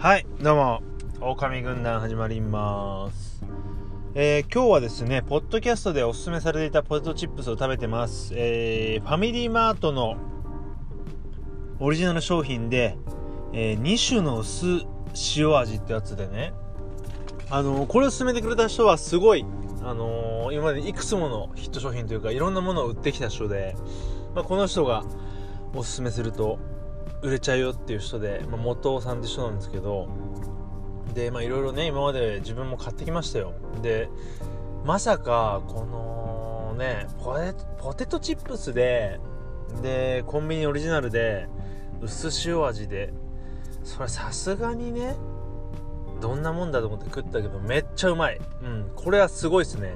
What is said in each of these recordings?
はいどうも狼軍団始まります。えー、今日はですねポッドキャストでおすすめされていたポテトチップスを食べてます。えー、ファミリーマートのオリジナル商品で、えー、2種の薄塩味ってやつでね。あのー、これを勧めてくれた人はすごいあのー、今までいくつものヒット商品というかいろんなものを売ってきた人で、まあ、この人がおすすめすると売れちゃうよっていう人で、まあ、元尾さんって人なんですけどでまあいろいろね今まで自分も買ってきましたよ。でまさかこのねポテポテトチップスででコンビニオリジナルで薄塩味でそれさすがにねどんなもんだと思って食ったけどめっちゃうまい。うんこれはすごいですね。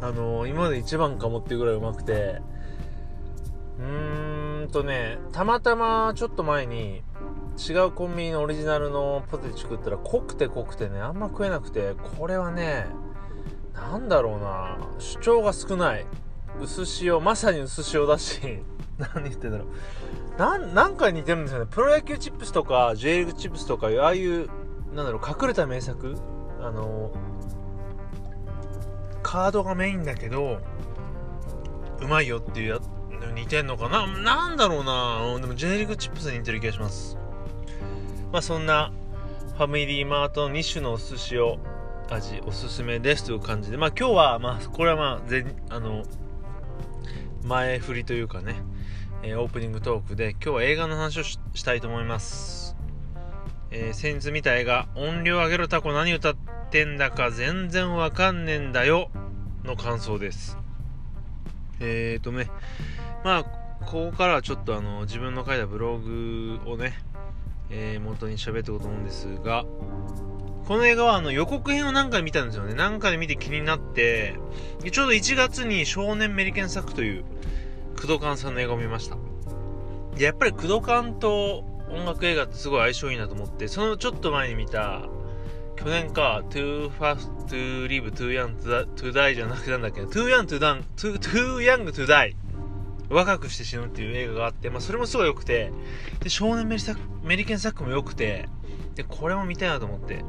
あのー、今まで一番かもっていうぐらいうまくてうーんとね、たまたまちょっと前に違うコンビニのオリジナルのポテチ食ったら濃くて濃くてね、あんま食えなくて、これはね、なんだろうな、主張が少ない。薄塩、まさに薄塩だし、何言ってんだろう。な、なんか似てるんですよね。プロ野球チップスとか、J リーグチップスとか、ああいう、なんだろう、隠れた名作あの、カードがメインだけど、うまいよっていうや似てんのかな？なんだろうなでもジェネリックチップスに似てる気がします。まあそんなファミリーマートの2種のお寿司を味おすすめですという感じで、まあ今日は、まあこれはまあ、ぜあの、前振りというかね、え、オープニングトークで今日は映画の話をしたいと思います。えー、先日見た映画、音量上げろタコ何歌ってんだか全然わかんねえんだよの感想です。えーとね、まあ、ここからはちょっとあの、自分の書いたブログをね、えー、元に喋っていこうと思うんですが、この映画はあの予告編を何回見たんですよね。何回見て気になって、ちょうど1月に少年メリケン作という工藤勘さんの映画を見ました。で、やっぱり工藤勘と音楽映画ってすごい相性いいなと思って、そのちょっと前に見た、去年か、too fast to live, too young to die じゃなくてなんだっけ too young to die, too, too young to die 若くして死ぬっていう映画があって、まあ、それもすごい良くて、で、少年メリメリケンサックも良くて、で、これも見たいなと思って、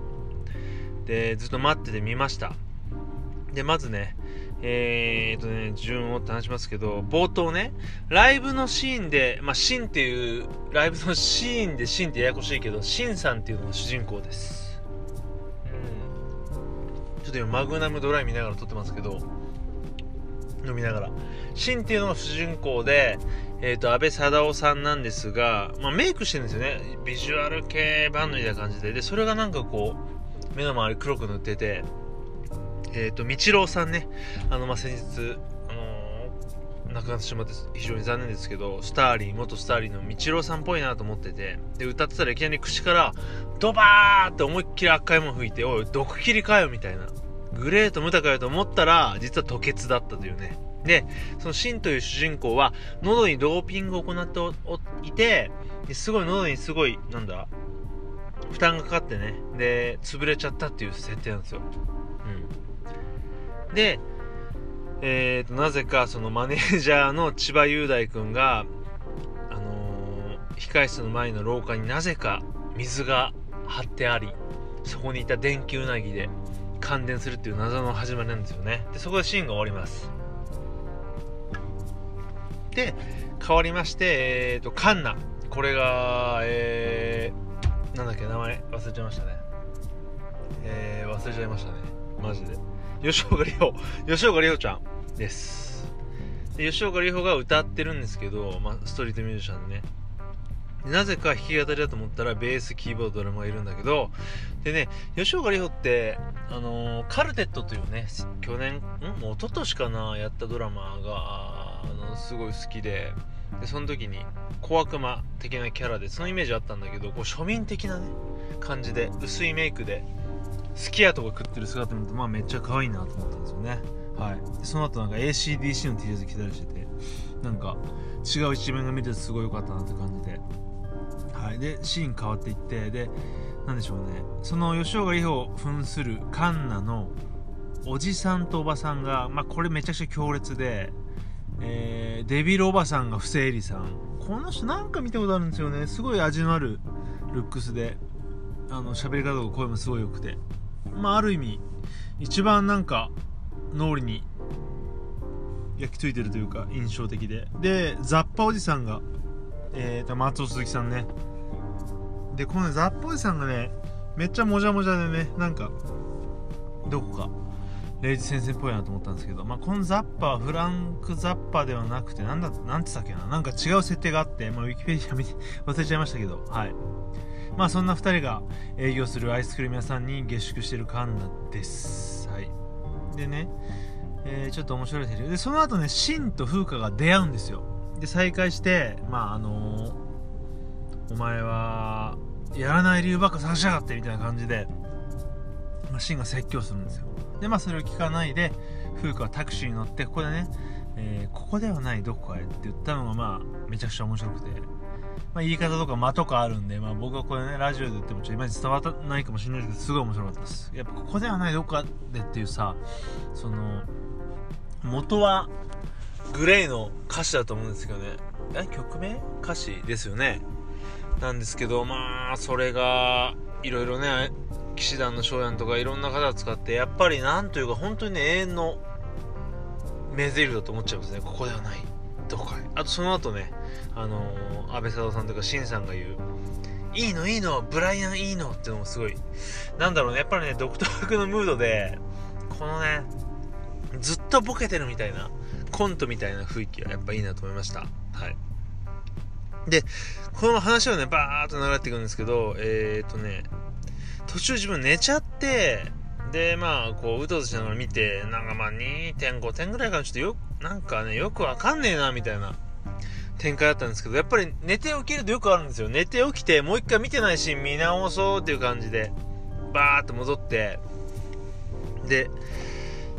で、ずっと待ってて見ました。で、まずね、えー、っとね、順をって話しますけど、冒頭ね、ライブのシーンで、まあ、シンっていう、ライブのシーンでシンってややこしいけど、シンさんっていうのが主人公です。うん。ちょっと今、マグナムドライ見ながら撮ってますけど、飲みながら。シンっていうのが主人公で、えっ、ー、と、安倍貞夫さんなんですが、まあ、メイクしてるんですよね。ビジュアル系バンドみたいな感じで。で、それがなんかこう、目の周り黒く塗ってて、えっ、ー、と、みちろうさんね、あの、まあ、先日、あのー、亡くなってしまって非常に残念ですけど、スターリー、元スターリーのみちろうさんっぽいなと思ってて、で、歌ってたらいきなり口から、ドバーって思いっきり赤いもん吹いて、おい、毒切りかよみたいな。グレートムタかよと思ったら、実は吐血だったというね。で、そのシンという主人公は、喉にドーピングを行っていて、すごい喉にすごい、なんだ、負担がかかってね、で、潰れちゃったっていう設定なんですよ。うん。で、えーと、なぜかそのマネージャーの千葉雄大君が、あのー、控室の前の廊下になぜか水が張ってあり、そこにいた電気うなぎで感電するっていう謎の始まりなんですよね。で、そこでシーンが終わります。で、変わりまして、えっ、ー、と、カンナ。これが、えー、なんだっけ、名前忘れちゃいましたね。えー、忘れちゃいましたね。マジで。吉岡里帆。吉岡里帆ちゃんです。で吉岡里帆が歌ってるんですけど、まあ、ストリートミュージシャンね。なぜか弾き語りだと思ったらベース、キーボード、ドラムがいるんだけど、でね、吉岡里帆って、あのー、カルテットというね、去年、ん？もう一昨年かな、やったドラマが、あのすごい好きででその時に小悪魔的なキャラでそのイメージあったんだけどこう庶民的なね感じで薄いメイクで好きやとか食ってる姿見るとまあめっちゃ可愛いなと思ったんですよね。はい。その後なんか ACDC の T シャツ着たりしててなんか違う一面が見ててすごい良かったなって感じで。い。でシーン変わっていってで何でしょうね。その吉岡里帆扮するカンナのおじさんとおばさんが、まあ、これめちゃくちゃ強烈でえー、デビルおばさんが不正理さん。この人なんか見たことあるんですよね。すごい味のあるルックスであの喋り方とか声もすごい良くて。まあある意味一番なんか脳裏に焼き付いてるというか印象的で。でザッパおじさんがえーと松尾鈴木さんね。でこの、ザッパおじさんがねめっちゃもじゃもじゃでねなんかどこかレイジ先生っぽいなと思ったんですけど、まあ、このザッパはフランク・ザッパではなくて、なんだ、なんて言ったっけな、なんか違う設定があって、まあ、ウィキペディア見て 忘れちゃいましたけど、はい。まあ、そんな2人が営業するアイスクリーム屋さんに下宿してるカンナです。はい。でね、えー、ちょっと面白いセリフ。で、その後ね、シンと風花が出会うんですよ。で、再会して、まあ、あのー、お前は、やらない理由ばっか探しやがってみたいな感じで、まあ、シンが説教するんですよ。で、まあ、それを聞かないで、風花はタクシーに乗って、ここでね、えー、ここではないどこかへって言ったのが、まあ、めちゃくちゃ面白くて、まあ、言い方とか間とかあるんで、まあ、僕はこれね、ラジオで言ってもちょっといまいち伝わらないかもしれないですけど、すごい面白かったです。やっぱここではないどこかでっていうさ、その、元は、グレイの歌詞だと思うんですけどね。え、曲名？歌詞ですよね。なんですけど、まあ、それが、いろいろね、騎士団の翔やんとかいろんな方を使ってやっぱりなんというか本当にね永遠の名台詞だと思っちゃいますね。ここではないどこか。あとその後ねあのー、安倍佐藤さんとかシンさんが言ういいのいいのブライアンいいのっていうのもすごい。なんだろうねやっぱりね独特のムードでこのねずっとボケてるみたいなコントみたいな雰囲気はやっぱいいなと思いました。はい。でこの話はねバーっと流れていくんですけどえー、っとね途中自分寝ちゃって、で、まあ、こう、うとうとしながら見て、なんかまあ、2.5点ぐらいからちょっとよ、なんかね、よくわかんねえな、みたいな展開だったんですけど、やっぱり寝て起きるとよくあるんですよ。寝て起きて、もう一回見てないシーン見直そうっていう感じで、バーって戻って、で、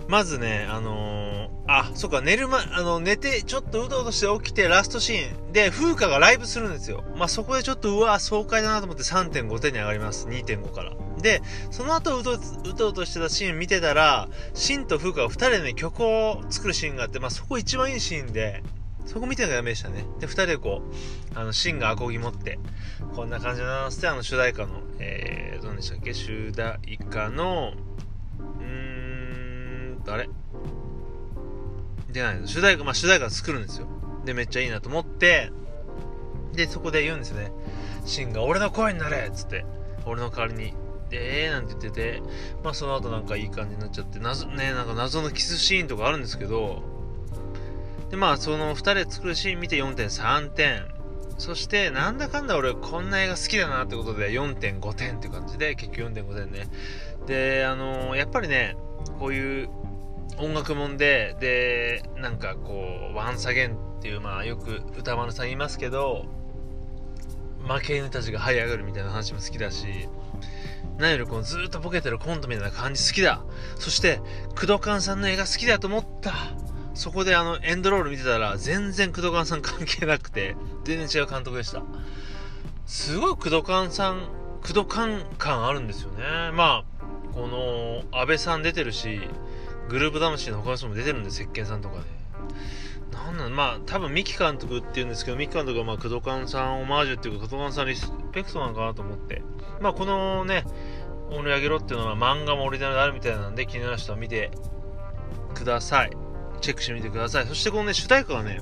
まずね、あのー、あ、そっか、寝る前、あの、寝て、ちょっとうとうとして起きて、ラストシーンで、風花がライブするんですよ。まあ、そこでちょっと、うわ、爽快だなと思って3.5点に上がります。2.5から。で、その後うとうとうとしてたシーン見てたら、シンと風花が2人でね、曲を作るシーンがあって、まあ、そこ一番いいシーンで、そこ見てるのがダメでしたね。で、2人でこう、あの、シンがアコギ持って、こんな感じのな、ステアの主題歌の、えー、どうでしたっけ？主題歌の、あれ？出ない主題歌、まあ、主題歌作るんですよ。で、めっちゃいいなと思って、で、そこで言うんですよね。シンが、俺の声になれっつって、俺の代わりに、で、えーなんて言ってて、まあその後なんかいい感じになっちゃって、謎、ね、なんか謎のキスシーンとかあるんですけど、で、まあその2人で作るシーン見て4.3点。そして、なんだかんだ俺こんな映画好きだなってことで4.5点って感じで、結局4.5点ね。で、あのー、やっぱりね、こういう音楽もんで、で、なんかこう、ワンサゲンっていう、まあよく歌丸さん言いますけど、負け犬たちが這い上がるみたいな話も好きだし、何よりこのずっとボケてるコントみたいな感じ好きだ。そして、工藤勘さんの映画好きだと思った。そこであの、エンドロール見てたら、全然工藤勘さん関係なくて、全然違う監督でした。すごい工藤勘さん、工藤勘感あるんですよね。まあ、この、安倍さん出てるし、グループ魂の他の人も出てるんで、石鹸さんとかで。なんなんまあ、多分三木監督って言うんですけど、三木監督はまあ、工藤勘さんオマージュっていうか、工藤勘さんリスペクトなのかなと思って。まあ、このね、盛り上げろっていうのは漫画もオリジナルであるみたいなんで、気になる人は見てください。チェックしてみてください。そしてこのね、主題歌がね、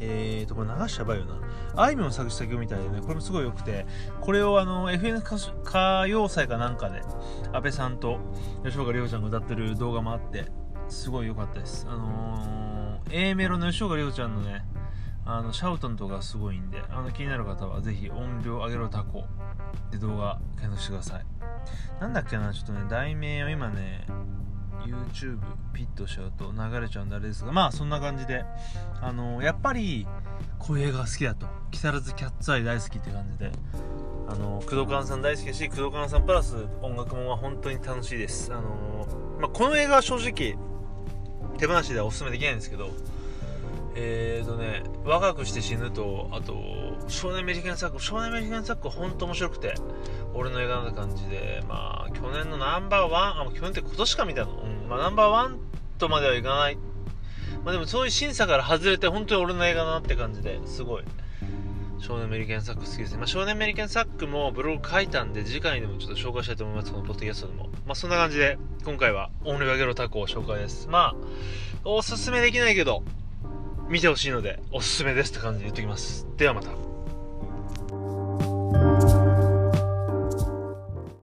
えーと、これ流しちゃばいよな。あいみょん作詞作曲みたいでね、これもすごい良くて、これをあの、FN 歌謡祭かなんかで、安倍さんと吉岡里帆ちゃんが歌ってる動画もあって、すごい良かったです。あのー、A メロの吉岡里帆ちゃんのね、あの、シャウトンとかすごいんで、あの、気になる方はぜひ音量上げろタコで動画検索してください。なんだっけな、ちょっとね、題名を今ね、YouTube ピッとしちゃうと流れちゃうんであれですが、まあそんな感じで、あの、やっぱりこういう映画が好きだと。木更津キャッツアイ大好きって感じで、あの、工藤勘さん大好きだし、工藤勘さんプラス音楽も本当に楽しいです。あの、まあ、この映画は正直、手放しではおすすめできないんですけど、えーとね、若くして死ぬと、あと、少年メリカンサック、少年メリカンサック本当面白くて、俺の映画な感じで、まあ、去年のナンバーワン、あ、去年って今年か見たの、うん、まあ、ナンバーワンとまではいかない。まあでもそういう審査から外れて、本当に俺の映画だなって感じですごい少年メリケンサック好きですね。まあ、少年メリケンサックもブログ書いたんで、次回でもちょっと紹介したいと思います。このポッドキャストでも。まあ、そんな感じで、今回は、オンリーバゲロタコを紹介です。まあ、おすすめできないけど、見てほしいので、おすすめですって感じで言っておきます。ではまた。